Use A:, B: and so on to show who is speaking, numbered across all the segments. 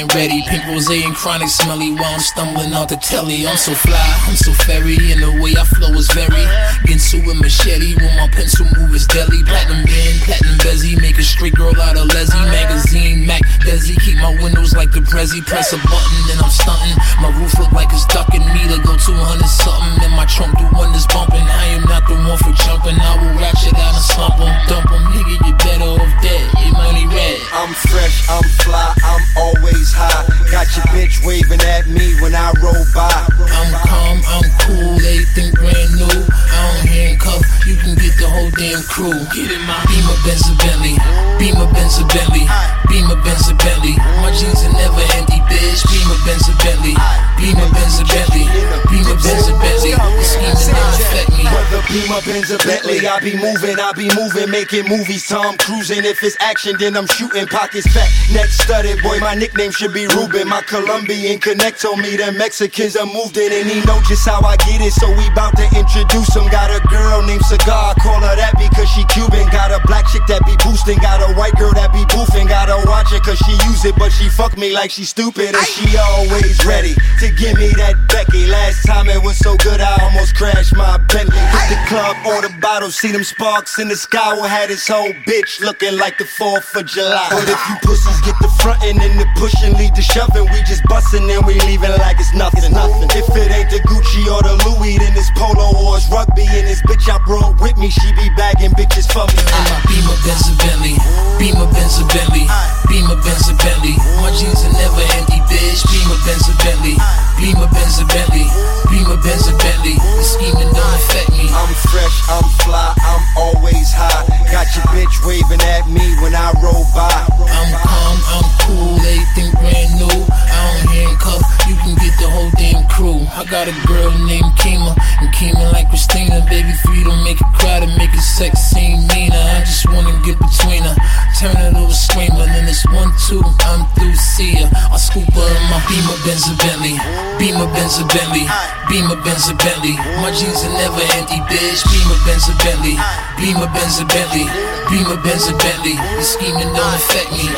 A: Kobe Ready. Pink rose and chronic smelly while I'm stumbling out the telly. I'm so fly, I'm so fairy, and the way I flow is very. Ginsu with machete, when my pencil move is deadly. Platinum band, platinum bezzy, make a straight girl out of Leslie. Magazine, Mac, Desi, keep my windows like the Prezi. Press a button, and I'm stunting. My roof look like it's ducking me to go 200 something. And my trunk do wonders bumping. I am not the one for jumping. I will ratchet out and slump 'em, dump 'em. Nigga, you better off dead. Your money red.
B: I'm fresh, I'm fly, I'm always high. Got your bitch waving at me when I roll by.
A: I'm calm, I'm cool, everything brand new. I don't handcuff, you can get the whole damn crew. Get in my Beamer, Benz, or Bentley. Beamer, Benz, or Bentley. Beamer, Benz, or Bentley. My jeans are never empty, bitch. Beamer, Benz, or Bentley. Beamer, Benz, or Bentley. Beamer, Benz, or Bentley. The don't affect me.
B: Whether Beamer, Benz, or Bentley, I be moving, I be moving, making movies. Tom cruising. If it's action, then I'm shooting. Pockets fat, neck studded. Boy, my nickname should be Ruben. My Colombian connect told me the Mexicans are moved in, and he know just how I get it. So we bout to introduce him. Got a girl named Cigar, I call her that because she Cuban. Got a black chick that be boosting, got a white girl that be boofing. Gotta watch it cause she use it, but she fuck me like she stupid, and she always ready to give me that Becky. Last time it was so good, I almost crashed my Bentley. Hit the club, order bottles, see them sparks in the sky. We had this whole bitch looking like the 4th of July. But if you pussies get the frontin' and the pushing, lead the shoving, we just bustin' and we leaving like it's nothing. nothing. If it ain't the Gucci or the Louis, then it's polo or it's rugby. And this bitch I brought with me, she be bagging bitches for me.
A: Ah, my Beamer, Benz, or Bentley. Beamer, Benz, or Bentley. Ah. Beamer, Benz, or Bentley. My jeans are never empty, bitch. Beamer, Benz, or Bentley. Ah. Beamer, Benz, or Bentley. Beamer, Benz, or Bentley. The scheming don't affect me.
B: I'm fresh, I'm fly, I'm always high. Got your bitch waving at me when I roll by.
A: I'm calm, I'm cool, everything brand new. I don't handcuff, you can get the whole damn crew. I got a girl named Kima, and Kima like Christina. Baby, three don't make it cry to make it sex seem meaner. I just wanna get between her, turn to a screamer. Then it's one, two, I'm through, see her. I scoop her in my Beamer, Benz, or Bentley. Beamer, Benz, or Bentley. Beamer, Benz, or Bentley. My jeans are never empty, bitch. Beamer, Benz, or Bentley. Beamer, Benz, or Bentley. Beamer, Benz, or Bentley. The scheming don't affect me.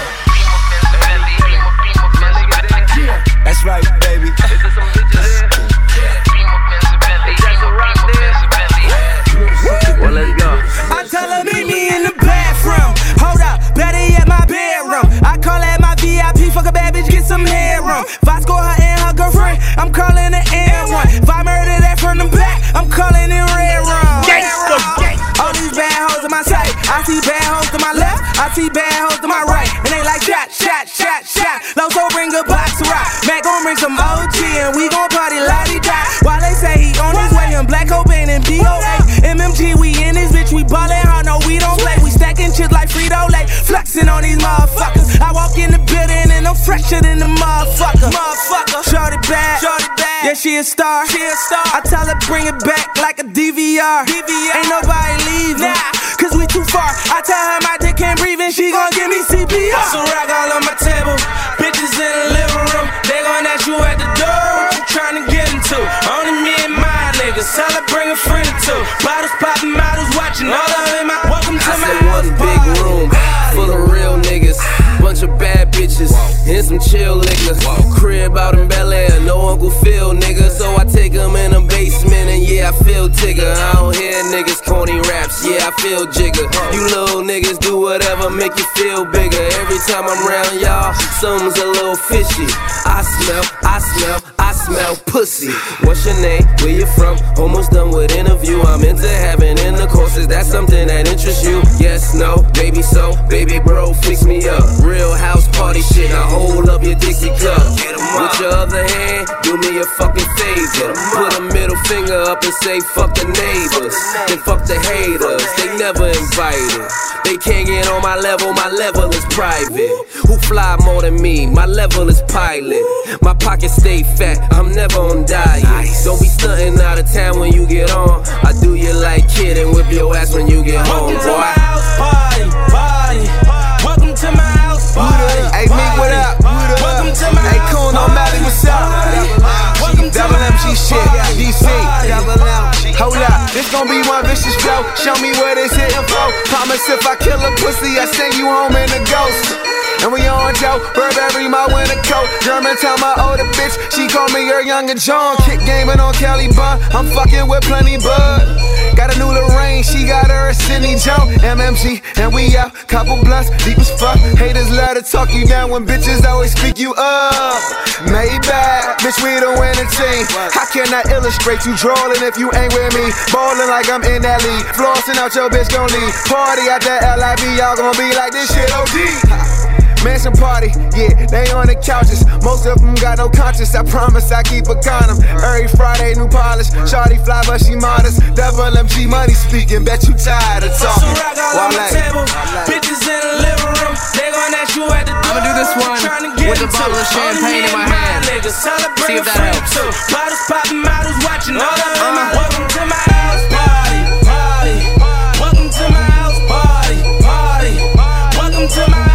B: That's right, baby.
C: Well, let's go.
D: I tell her meet me in the bathroom. Hold up, better yet my bedroom. I call that my VIP. Fuck a bad bitch, get some headroom. If I her and her girlfriend, I'm calling it N1. If I murder that from the back, I'm calling it red rum. All these bad hoes to my side. I see bad hoes to my left. I see bad hoes to my right. And they like shot, shot, shot, shot. Loso bring a box of rock. Mac gon' bring some OG and we gon' party lottie die. While they say he on his way in Black Cobain and BOA. MMG, we in this bitch, we ballin' hard, no, we don't play. We stacking chips like Frito Lay, flexing on these motherfuckers. I walk in the building and I'm fresher than the motherfucker. Motherfucker, shorty bad, shorty bad. Yeah, she a star, she a star. I tell her bring it back like a DVR. DVR. Ain't nobody leaving, nah, cause we too far. I tell her my dick can't breathe and she gon' give me CPR. So rock all on my table, a friend or two. Bottles popping, models watching, all of them. Welcome to
C: I
D: my
C: said one
D: house
C: big room full of real niggas. Bunch of bad bitches and some chill liquor. Crib out in Bel Air, no Uncle Phil, nigga. So I take 'em in the basement and yeah, I feel tigger. I don't hear niggas corny raps, yeah, I feel jigger. You little niggas do whatever, make you feel bigger. Every time I'm around y'all, something's a little fishy. I smell, I smell, I smell pussy. What's your name? Where you from? Almost done with interview. Something that interests you? Yes, no, maybe so. Baby bro, fix me up. Real house party shit. Now hold up your Dixie cup. With your other hand, do me a fucking favor. Put a middle finger up and say fuck the neighbors. Then fuck the haters. They never invited. They can't get on my level. My level is private. Who fly more than me? My level is pilot. My pockets stay fat. I'm never on diet. Don't be stunting out of town when you get on. I do you like kid and whip your ass when you get home,
E: Welcome to
C: boy.
E: my house party, party. Welcome to my house party.
F: Hey, Meek, what up?
E: Welcome to my
F: Hey,
E: house
F: Coon, no matter what's up. Double MG shit. DC.
E: Party.
F: Hold up, this gon' be one vicious flow. Show me where this hitting flow. Promise if I kill a pussy, I send you home in a ghost. And we on Joe, Burberry, my winter coat. German Germantown, my older bitch. She call me her younger John. Kick gaming on Kelly Bun. I'm fucking with plenty bud. Got a new Lorraine, she got her a Sydney Joe. MMG, and we out. Couple blunts, deep as fuck. Haters love to talk you down when bitches always speak you up. Maybach, bitch, we the winning team. How can I illustrate you drawing if you ain't with me? Ballin' like I'm in that league. Flossing out your bitch gon' leave. Party at the LIV, y'all gon' be like this shit OD. Mansion party, yeah, they on the couches. Most of them got no conscience. I promise I keep a condom. Every Friday, new polish. Shawty fly, but she modest. Double MG money speaking. Bet you tired of
E: Some
F: talking.
E: rock all on the table. Bitches in the living room. They gon' ask you at the door.
D: I'ma do this one with a bottle of champagne in my hand.
E: Niggas
D: See if that helps.
E: too. Bottles popping, models watching. All of them.
D: Uh-huh.
E: Welcome to my house party, party. Welcome to my house party, party. Welcome to my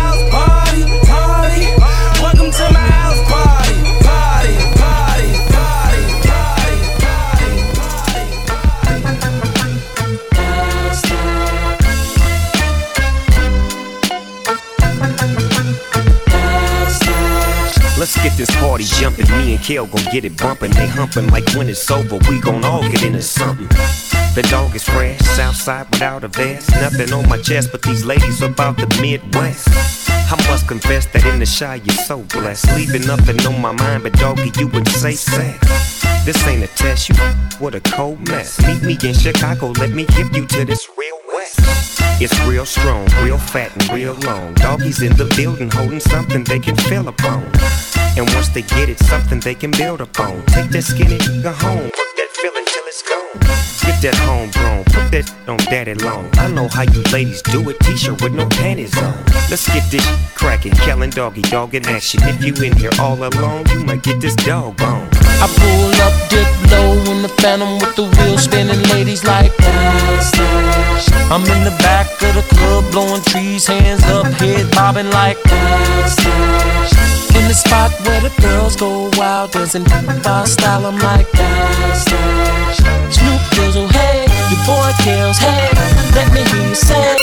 G: get this party jumping. Me and Kel gon' get it bumping. They humping like when it's over, we gon' all get into something. The dog is fresh, Southside without a vest. Nothing on my chest, but these ladies about the Midwest. I must confess that in the shy you're so blessed. Leaving nothing on my mind, but doggy, you would say sex. This ain't a test, you what a cold mess. Meet me in Chicago, let me hip you to this real west. It's real strong, real fat, and real long. Doggies in the building holding something they can feel upon. And once they get it, something they can build upon. Take that skinny nigga home, Get that homegrown, put that on daddy long. I know how you ladies do it, t-shirt with no panties on. Let's get this cracking, Kellen doggy dog in action. If you in here all alone, you might get this dog on.
A: I pull up, dip low in the phantom with the wheels spinning, ladies like I'm in the back of the club, blowing trees, hands up, head bobbing like In the spot where the girls go wild, dancing by style, I'm like Snoop Dizzle, boy Kells, hey, let me hear you say.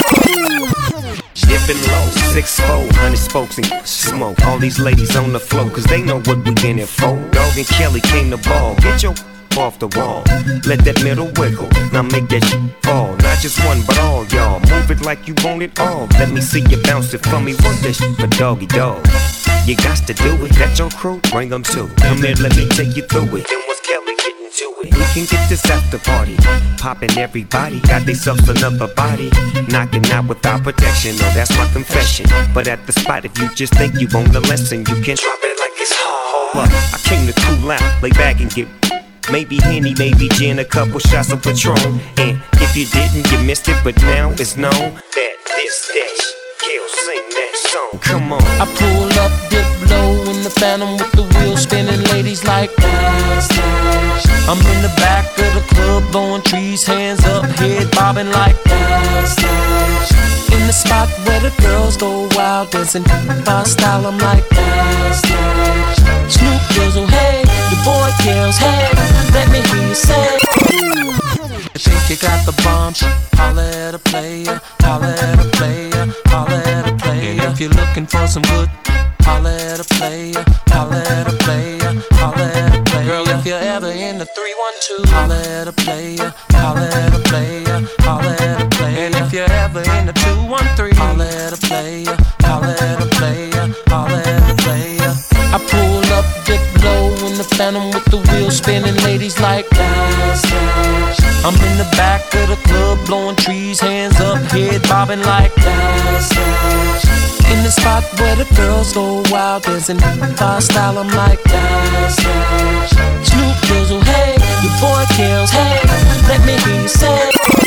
G: Dipping low, six four, hundred spokes and smoke. All these ladies on the floor, cause they know what we in it for. Dog and Kelly came to ball. Get your off the wall. Let that middle wiggle. Now make that shit fall. Not just one, but all y'all. Move it like you want it all. Let me see you bounce it for me. Work that shit for doggy dog. You got to do it. That your crew? Bring them too. Come here, let me take you through it. We can get this after party. Popping everybody. Got themselves another body. Knocking out without protection. oh, that's my confession. But at the spot, if you just think you own the lesson, you can drop it like it's hard. Well, I came to cool out, lay back and get Maybe Henny, maybe gin, a couple shots of Patron. And if you didn't, you missed it, but now it's known that this, that, Kill, sing that song. Come on.
A: I pull up, dip low in the phantom with the wheels spinning, ladies like I'm in the back of the club, blowing trees, hands up, head bobbing like In the spot where the girls go wild, dancing by style, I'm like Snoop Dizzle, hey, your boy Kells, hey, let me hear you say. I think you got the bomb, holla at a player, holla at a player, holla at a player. And if you're looking for some good, holla at a player, holla at a player, holla at a player. At a player, holla at a player, holla at a player. And if you're ever in the 213, holla at a player, holla at a player, holla at a player. I pull up, dip low in the
D: phantom with the wheels spinning. Ladies like dash. I'm in the back of the club, blowing trees, hands up, head bobbing like dash. In the spot where the girls go wild, dancing by style, I'm like dash, dash. Snoop Dizzle, hey, your boy Kells, hey, let me hear you say.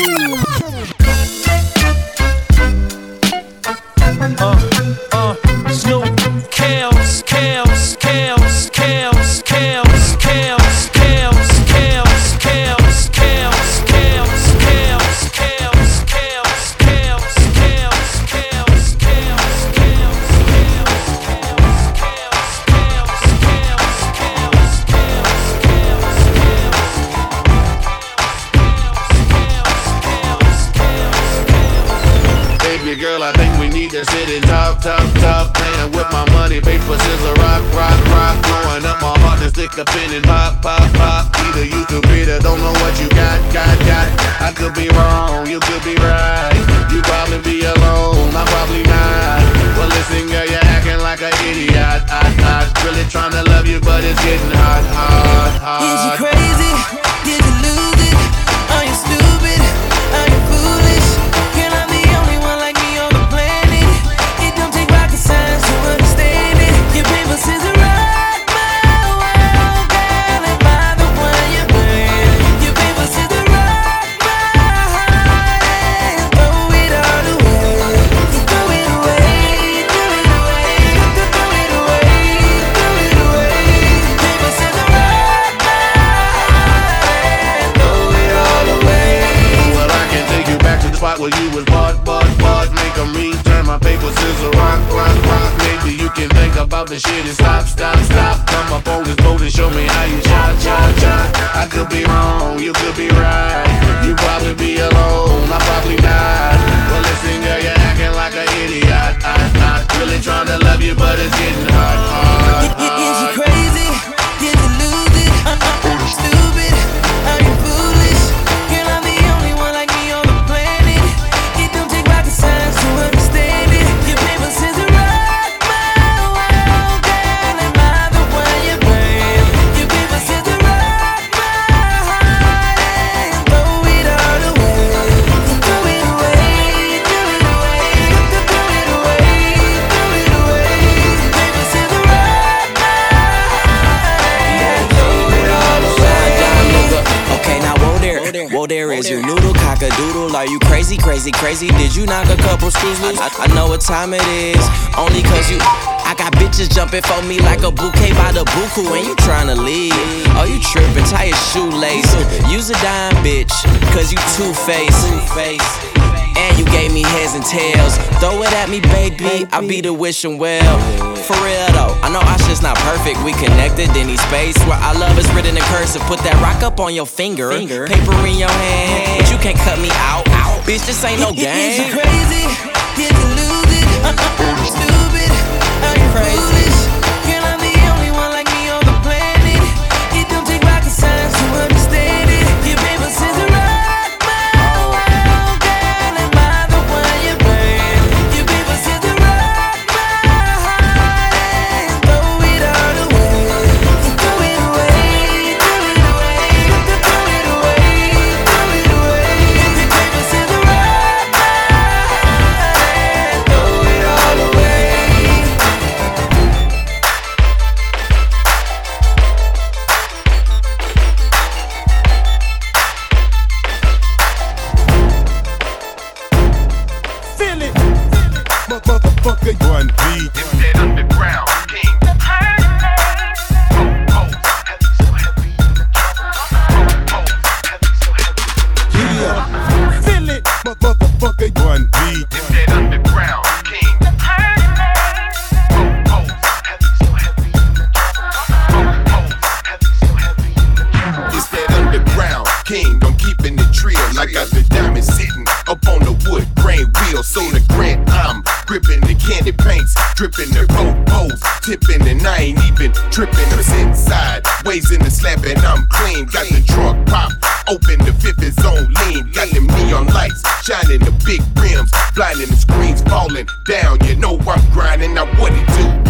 H: Back to the spot where you was bought, bought, bought. Make 'em return my paper, scissors, rock, rock, rock. Maybe you can think about the shit and stop, stop, stop. Come up on this boat and show me how you shot, shot, shot. I could be wrong, you could be right. You probably be alone, I probably not. Well, listen, girl, you're acting like an idiot. I, I really trying to love you, but it's getting hard, hard,
E: Is you
H: hard.
E: Are you
I: crazy, crazy, crazy? Did you knock a couple screws loose? I, I know what time it is, only cause you. I got bitches jumping for me like a bouquet by the buku, and you tryna leave. Oh, you tripping, tie your shoelace. Use a dime, bitch, cause you two faced. You gave me heads and tails. Throw it at me, baby. I'll be the wishing well. For real though, I know our shit's not perfect. We connected in these space where our love is written in cursive. Put that rock up on your finger, paper in your hand, but you can't cut me out. Bitch, this ain't no
E: Is you crazy? Did you lose it? Stupid? Are you foolish?
J: King.
K: I'm keeping it trill. I got the diamond sitting up on the wood grain wheel. So the grant I'm gripping the candy paints, dripping the poles, tipping, and I ain't even tripping. I'm sitting sideways in the slab and I'm clean. Got the trunk pop. Open the fifth is on lean. Got them neon lights shining the big rims, blinding the screens falling down. You know I'm grinding. Now what it do?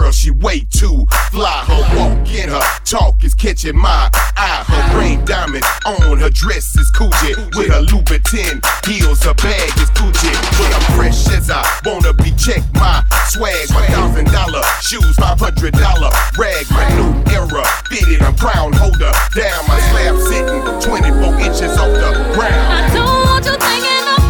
L: girl, she way too fly. Her walk in her talk is
K: catching my eye. Her ring diamond on her dress is Gucci. With her Louboutin heels, her bag is Gucci. But I'm fresh as I wanna be. Check my swag, My one thousand dollar shoes, five hundred dollar rag. My new era fitted, I'm crown holder. Down my slab sitting, twenty four inches off the ground.
M: I don't want you thinking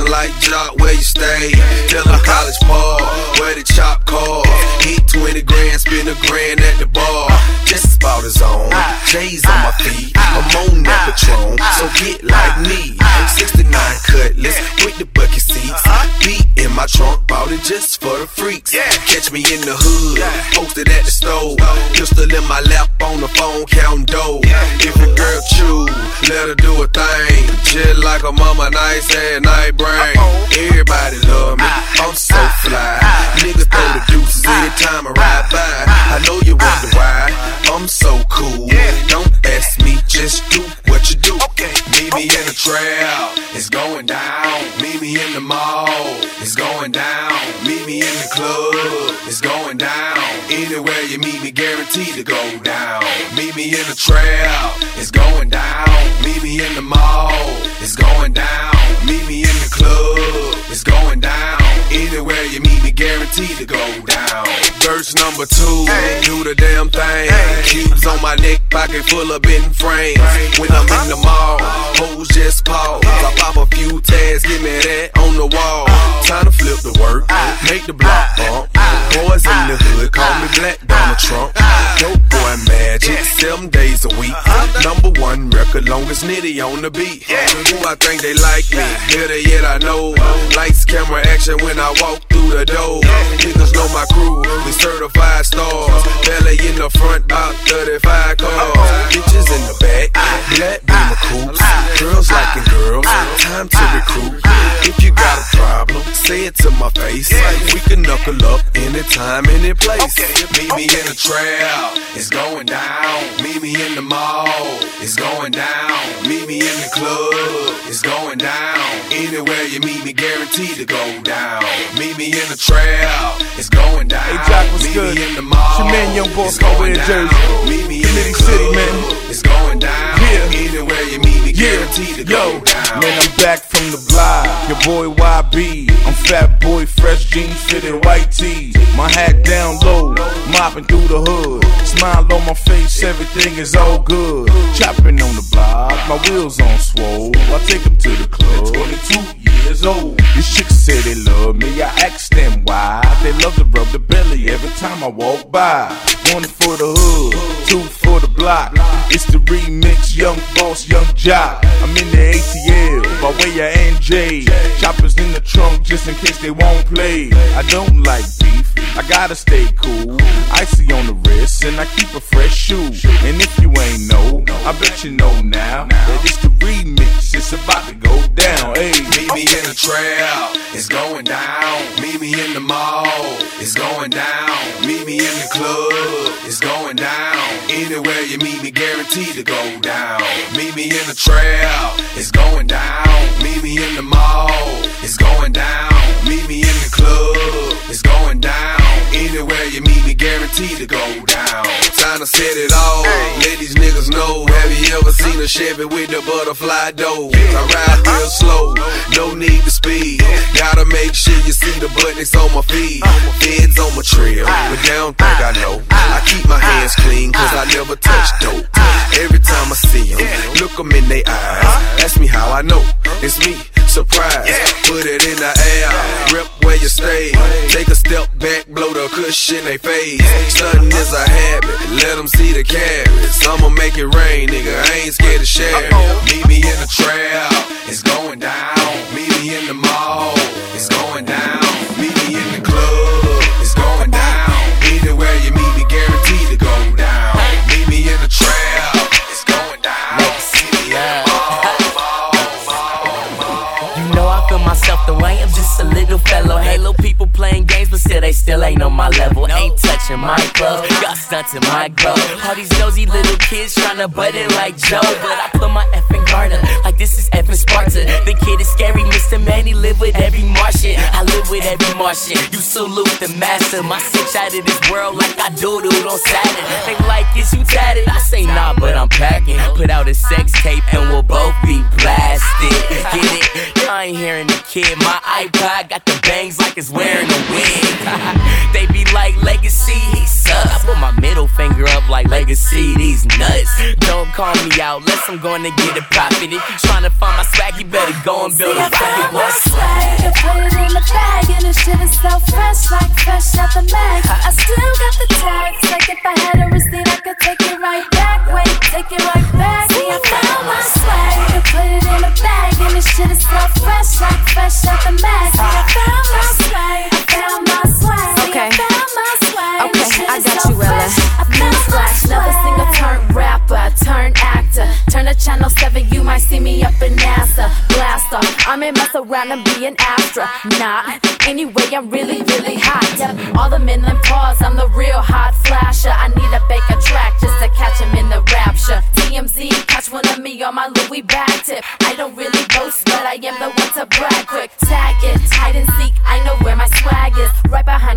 N: question like, Joc, where you stay? Tell college ball, where the chop call. Eat 20 grand, spend a grand at the bar. Just about his own. J's on my feet, I'm on that Patron. So get like me. 69 cutlass with the bucket seats. Beat in my trunk, bought it just for the freaks. Catch me in the hood, posted at the stove. Pistol in my lap on the phone, counting dough. If a girl chew, let her do a thing. Just like a mama, nice and night brain. Everybody love me, I'm so fly. Niggas throw the deuces anytime I ride by. I know you wonder why, I'm so cool. Don't ask me, just do what you do. Meet me in the trail, it's going down. Meet me in the mall, it's going down. Meet me in the club, it's going down. Anywhere you meet me, guaranteed to go down. Meet me in the trail, it's going down. Meet me in the mall, it's going down. Meet me in the club, it's going down. Anywhere you meet me, guaranteed to go down. Verse number two, do the damn thing. Hey. Cubes on my neck, pocket full of bent frames. When I'm in the mall, hoes just pause. I pop a few tags, give me that on the wall. Time to flip the work, make the block bump. Boys in the hood, call me Black Donald Trump. Dope boy magic, seven days a week. Number one record, longest nitty on the beat. Who I think they like me, better yet I know. Lights, camera, action when I walk through the door. Niggas know my crew, we certified stars. Belly in the front, about 35 cars. Bitches in the back, black beamer coops. Girls liking girls, time to recruit. If you got a problem, say it to my face. We can knuckle up anytime, any place. Meet me in the trail, it's going down. Meet me in the mall, it's going down. Meet me in the club, it's going down. Anywhere you meet me, guaranteed to go down. Meet me in the trail, it's going down.
O: Hey, Jack, what's
N: meet
O: good?
N: me in the mall,
O: It's your man, Young Boss,
N: it's
O: over
N: going
O: in
N: down.
O: Jersey.
N: Meet me in the
O: City, man.
N: It's going down.
O: Yeah.
N: Anywhere you meet me, guaranteed to go
O: Yo,
N: down.
O: man, I'm back from the block. Your boy YB. I'm fat boy, fresh jeans, fitted white tees. My hat down low, mopping through the hood. Smile on my face, everything is all good. Chopping on the block, my wheels on swole. I take 'em to the club. 22 years old. These chicks say they love me. I ask them why. They love to rub the belly every time I walk by. One for the hood, two for the block. It's the remix, young boss, young Joc. I'm in the ATL by way of NJ. Choppers in the trunk just in case they won't play. I don't like beef, I gotta stay cool. Icy on the wrist, and I keep a fresh shoe. And if you ain't know, I bet you know now that it's the remix. It's about to go down. Hey,
N: Meet me in the trail, it's going down. Meet me in the mall, it's going down. Meet me in the club, it's going down. Anywhere you meet me, guaranteed to go down. Meet me in the trail, it's going down. Meet me in the mall, it's going down. Meet me in the club, it's going down. Anywhere you meet me, guaranteed to go down. Time to set it all. Let these niggas know. Have you ever seen a Chevy with the butterfly doors? I ride real slow, no need to speed. Gotta make sure you see the buttons on my feet. Feds on my trail, but they don't think I know. I keep my hands clean, cause I never touch dope. Every time I see them, look them in their eyes. Ask me how I know. It's me, surprise. Put it in the air, rip where you stay. Take a step back, blow the cushion they face. Stunting is a habit, let them see the carrots. I'ma make it rain, nigga. I ain't scared to share. Meet me in the trap, it's going down.
P: Fellow. They still ain't on my level. Ain't touching my clothes, got stunting my glow. All these nosy little kids tryna butt in like Joe, but I put my effing guard up like this is effing Sparta. The kid is scary, Mr. Manny live with every Martian. I live with every Martian. You salute the master, my six out of this world like I doodled on Saturn. They like is you tatted? I say nah, but I'm packing. Put out a sex tape and we'll both be blasted. Get it? I ain't hearing the kid. My iPod got the bangs like it's wearing a wig. they be like legacy, he suck. I put my middle finger up like legacy, these nuts. Don't call me out, unless I'm going to get a profit. If you tryna find my swag, you better go and build See, a rocket. What's
L: swag and put it in the bag and the shit is so fresh, like fresh out the mag. I still got the tags, like if I had a receipt, I could take it right back. Wait, take it right back. See, I found my swag and put it in the bag and the shit is so fresh, like fresh out the mag. See, I found my swag,
Q: Blast off, I may mess around and be an astronaut. Anyway, I'm really, really hot. All the men in pause, I'm the real hot flasher. I need a bake a track just to catch him in the rapture. TMZ, catch one of me on my Louis back tip. I don't really boast, but I am the one to brag quick. Tag it, hide and seek, I know where my swag is. Right behind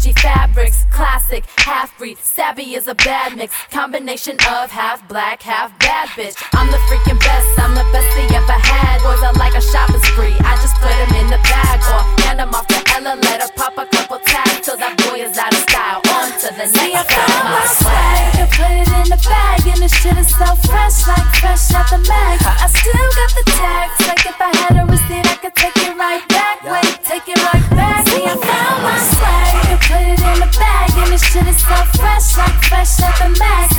Q: Gucci fabrics. Classic, half breed, savvy is a bad mix. Combination of half black, half bad bitch. I'm the freaking best, I'm the best he ever had. Boys are like a shopping spree, I just put him in the bag or hand him off to Ella. Let her pop a couple tags till that boy is out of style. On to the next
L: See, I found my swag I put it in the bag and the shit is so fresh, like fresh out the mag. I still got the tags, like if I had fresh, like fresh out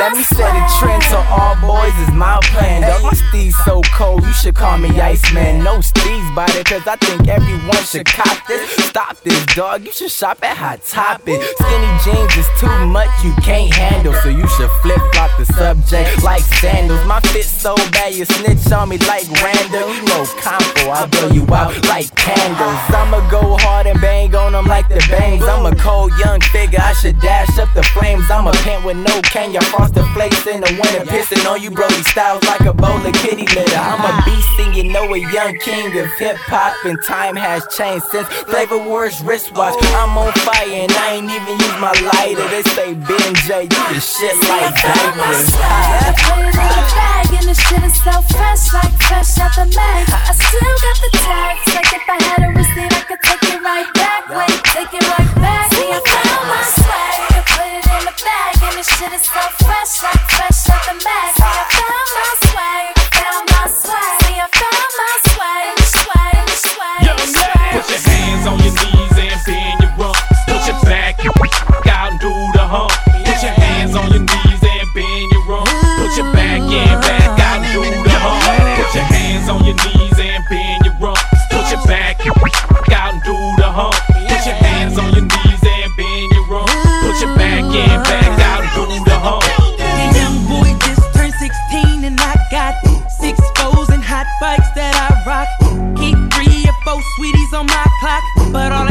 P: Let me set a trend so all boys is my plan. Dog, my steez so cold, you should call me Iceman. No steez by it, cause I think everyone should cop this. Stop this, dog, you should shop at Hot Topic. Skinny jeans is too much, you can't handle. So you should flip flop the subject like sandals. My fit so bad, you snitch on me like random. You know, compo, I'll blow you out like candles. I'ma go hard and bang on them like the bangs. I'm a cold young figure, I should dash up the flames. I'm a pant with no can, your frosted flakes in the winter. Pissing on you, Brody Styles like a bowl of kitty litter. I'm a beast and you know a young king of hip hop, and time has changed since Flavor Flav's wristwatch. I'm on fire and I ain't even use my lighter. They say Ben J, you the shit like diapers.
L: I put it in the bag and the shit is so fresh, like fresh out the mag. I still got the tags, like if I had a receipt, I could take it right back. Wait, take it right back. See, shit is so fresh, like fresh out the mag. See, I found my swag, found my swag. See, I found my swag, swag, swag, swag.
R: Put your hands on your knees and bend your rump. Put your back out and do the hump. Put your hands on your knees
D: bikes that I rock. Keep three or four sweeties on my clock. But all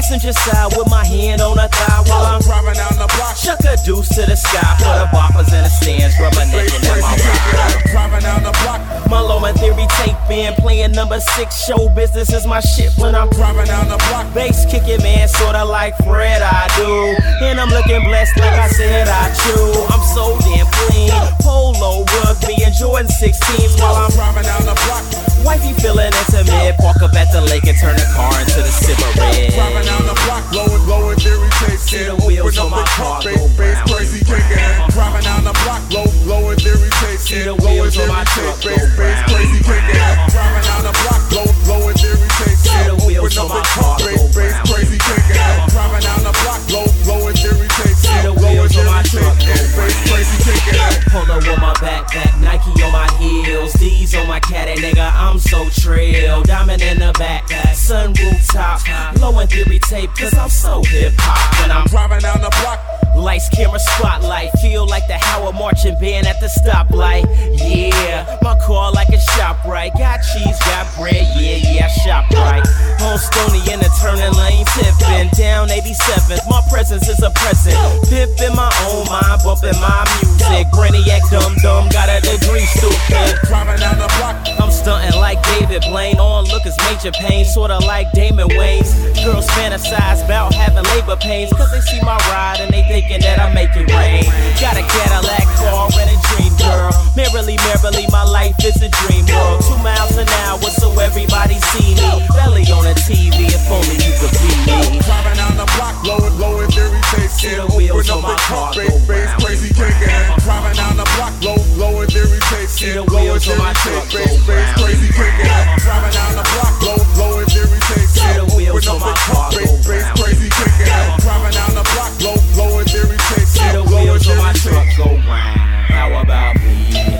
E: passenger side with my hand on her thigh while I'm
S: driving down the block.
E: Chuck a deuce to the sky for the boppers in the stands, reminiscing in my ride.
S: Driving down the block.
E: My Low End Theory tape band playing number six. Show business is my shit when I'm
S: driving down the block.
E: Bass kicking, man, sorta like Fred I do. And I'm looking blessed like I said I chew. I'm so damn clean. Polo, rugby, and Jordan 16 while I'm
S: driving down the block.
E: Wifey feeling intimate. Park up at the lake and turn the car into the red.
S: Driving down the block, blowing, blowing theory tape.
E: See the wheels on my car
S: bass, bass crazy kicking. Driving down the block, blow, blowing theory tape.
E: See the wheels on my go
S: bass, bass crazy kicking. Driving down the block, blow, blowing theory tape.
E: See the wheels on my car
S: bass, bass crazy kicking. Driving down the block, blow, blowing theory tape.
E: See the wheels on my truck go
S: bass crazy kicking.
E: Polo on my backpack, Nike on my heels, D's on my caddy, nigga. I'm so trill. Diamond in the back, sunroof top, Low End Theory tape, cause I'm so hip hop. When I'm
S: driving down the block,
E: lights, camera, spotlight, feel like the Howard marching band at the stoplight. Yeah, my car like a shop right. Got cheese, got bread, yeah, yeah, shop right. On Stony in the turning lane, tipping down 87th. My presence is a present. Pip in my own mind, bumping my music. Brainiac dumb dumb, got a degree stupid.
S: Driving down the block,
E: I'm stunting like David Blaine. On look is major pain, sorta like Damon Wayans. Girls fantasize about having labor pains, cause they see my ride and they thinking that I make it rain. Got a Cadillac car and a dream girl. Merrily, merrily, my life is a dream world. Two miles an hour, so everybody see me. Belly on the TV, if only you could be me.
S: Driving down the block, blowing, blowing theory tape.
E: The wheels on my car go
S: bass crazy kicking. Driving down the block, blow, blowing theory tape.
E: The wheels on my truck go
S: bass crazy kicking. Driving down the block, blow, blowing theory tape.
E: The wheels on my car go
S: bass crazy kicking. Driving down the block, blow, blowing theory tape.
E: See the wheels on my truck go round. How about me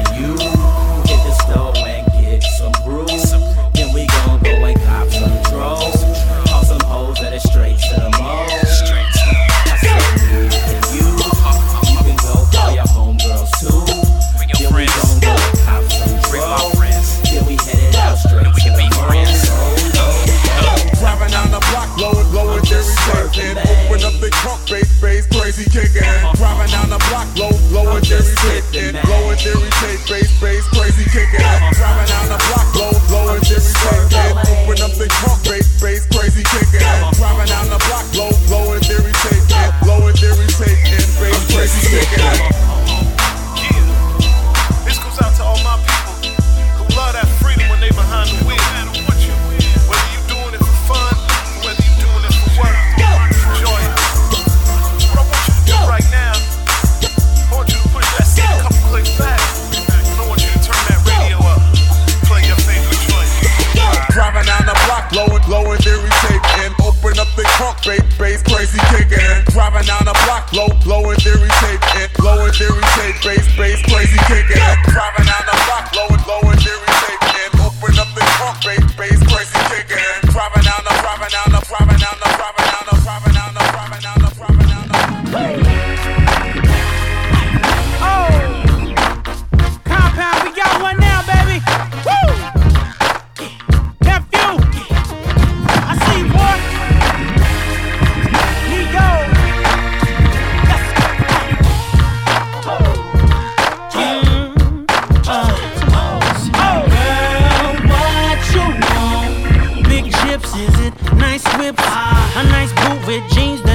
S: theory. And blowing theory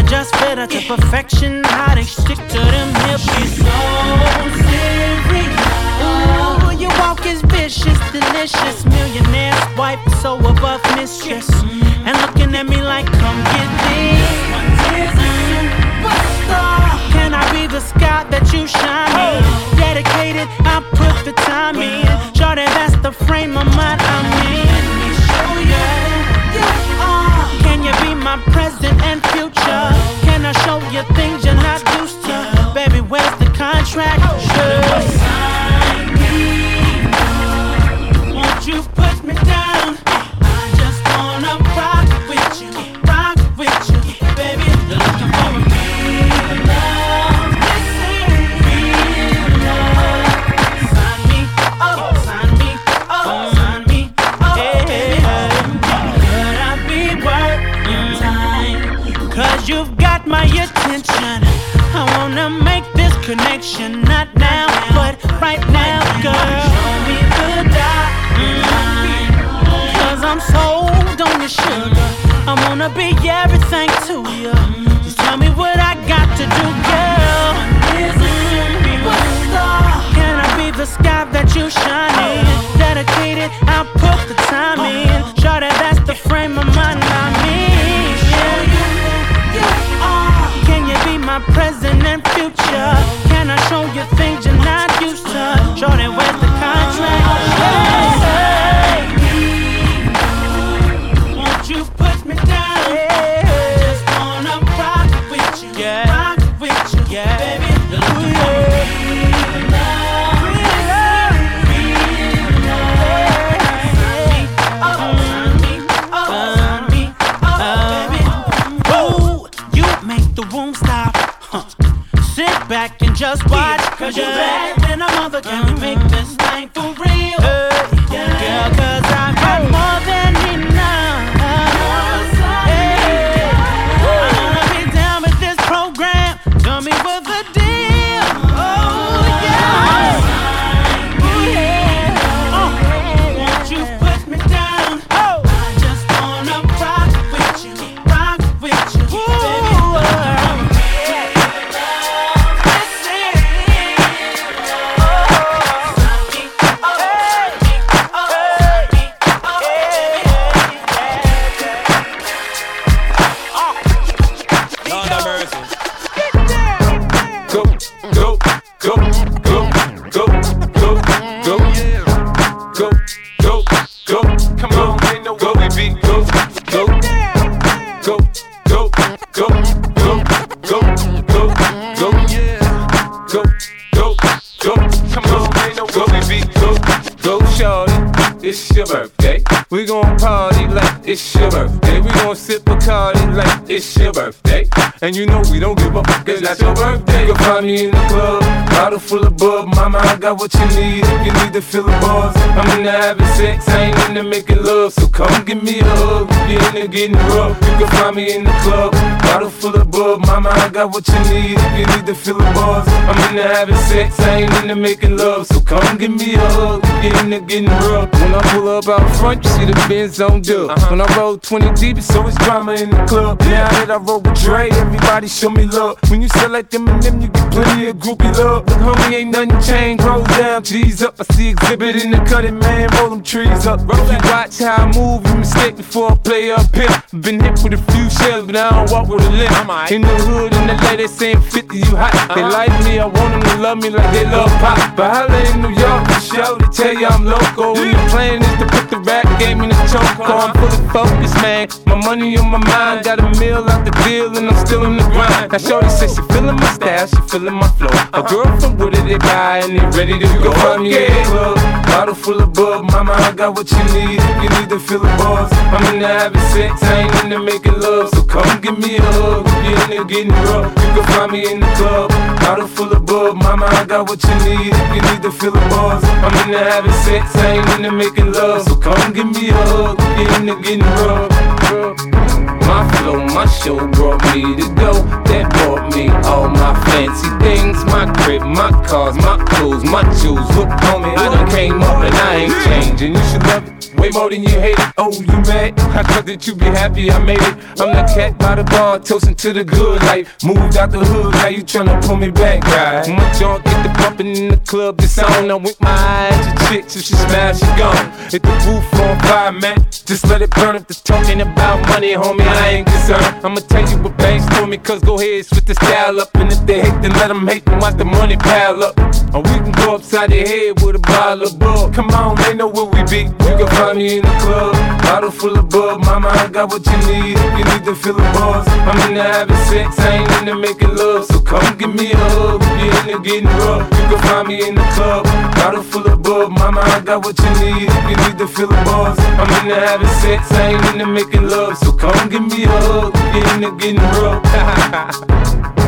T: just fit her to perfection. How they stick to them hips. She's so serious. Ooh, your walk is vicious, delicious. Millionaire wife, so above mistress. And looking at me like, come get this. Can I be the sky that you shine in? Dedicated, I put the time in. Sure that's the frame of mind I'm in. Connection, not now, but right now, girl. Show me the dot. Mm. Cause I'm sold on your sugar. I wanna be everything to you. Just tell me what I got to do, girl. Can I be the sky that you shine in? Dedicated, And you
U: know we don't give a fuck, cause that's your birthday. You'll find me in the club, bottle full of bub. Mama, I got what you need if you need to fill the bars. I'm into having sex, I ain't into making love. So come give me a hug, you into getting rough. You can find me in the club, bottle full of bub. Mama, I got what you need if you need to fill the bars. I'm into having sex, I ain't into making love. So come give me a hug, you into getting rough. When I pull up out front, you see the Benz on dub. Uh-huh. When I roll 20 deep, it's always drama in the club. Now that I roll with Dre, everybody show me love. When you like them and them, you get plenty of groupie love. Look, homie, ain't nothing changed. Roll down, G's up. I see Xzibit in the cutting, man. Roll them trees up. If you watch how I move, you mistake before I play up here. Been hit with a few shells, but I don't walk with a limp. In the hood, in the lady saying 50, you hot. They like me, I want them to love me like they love pop. But holla in New York, for show, they tell you I'm local. When the plan is to put the rap game in the choke. I'm fully focused, man. My money on my mind, got a meal out the deal, and I'm still in the grind. Now, Shorty says she feeling my style, she feeling my flow. A girl from Wooded, they buy, and they ready to go. In the club, bottle full of bub. Mama, I got what you need you need to fill the bars. I'm into having sex, I ain't into making love. So come give me a hug, if you into getting rough. You can find me in the club, bottle full of bub. Mama, I got what you need you need to fill the bars. I'm into having sex, I ain't into making love. So come give me a hug, if you into getting rough. My flow, my show brought me to go. That brought me all my fancy things. My crib, my cars, my clothes, my jewels. Look, homie, I done came up and I ain't changing. You should love it way more than you hate it. Oh, you mad? I thought that you'd be happy I made it. I'm the cat by the bar, toasting to the good life. Moved out the hood, now you tryna pull me back, right? My junk get the bumping in the club, it's on. I'm with my eyes to chicks, if she smash, she gone. Hit the roof on fire, man. Just let it burn if the talking about money, homie. I ain't concerned. I'ma tell you what Banks told me, cause go ahead, switch the style up. And if they hate, then let them hate, then watch the money pile up. And we can go upside their head with a bottle of bug. Come on, they know where we be. You can find me in the club, bottle full of bug. Mama, I got what you need. You need to fill the bars, I'm into having sex, I ain't into making love. So come give me a hug. If you're into getting rough, you can find me in the club, bottle full of bug. Mama, I got what you need. You need to fill the bars, I'm into having sex, I ain't into making love. So come give me Boogie hug, getting the getting rough.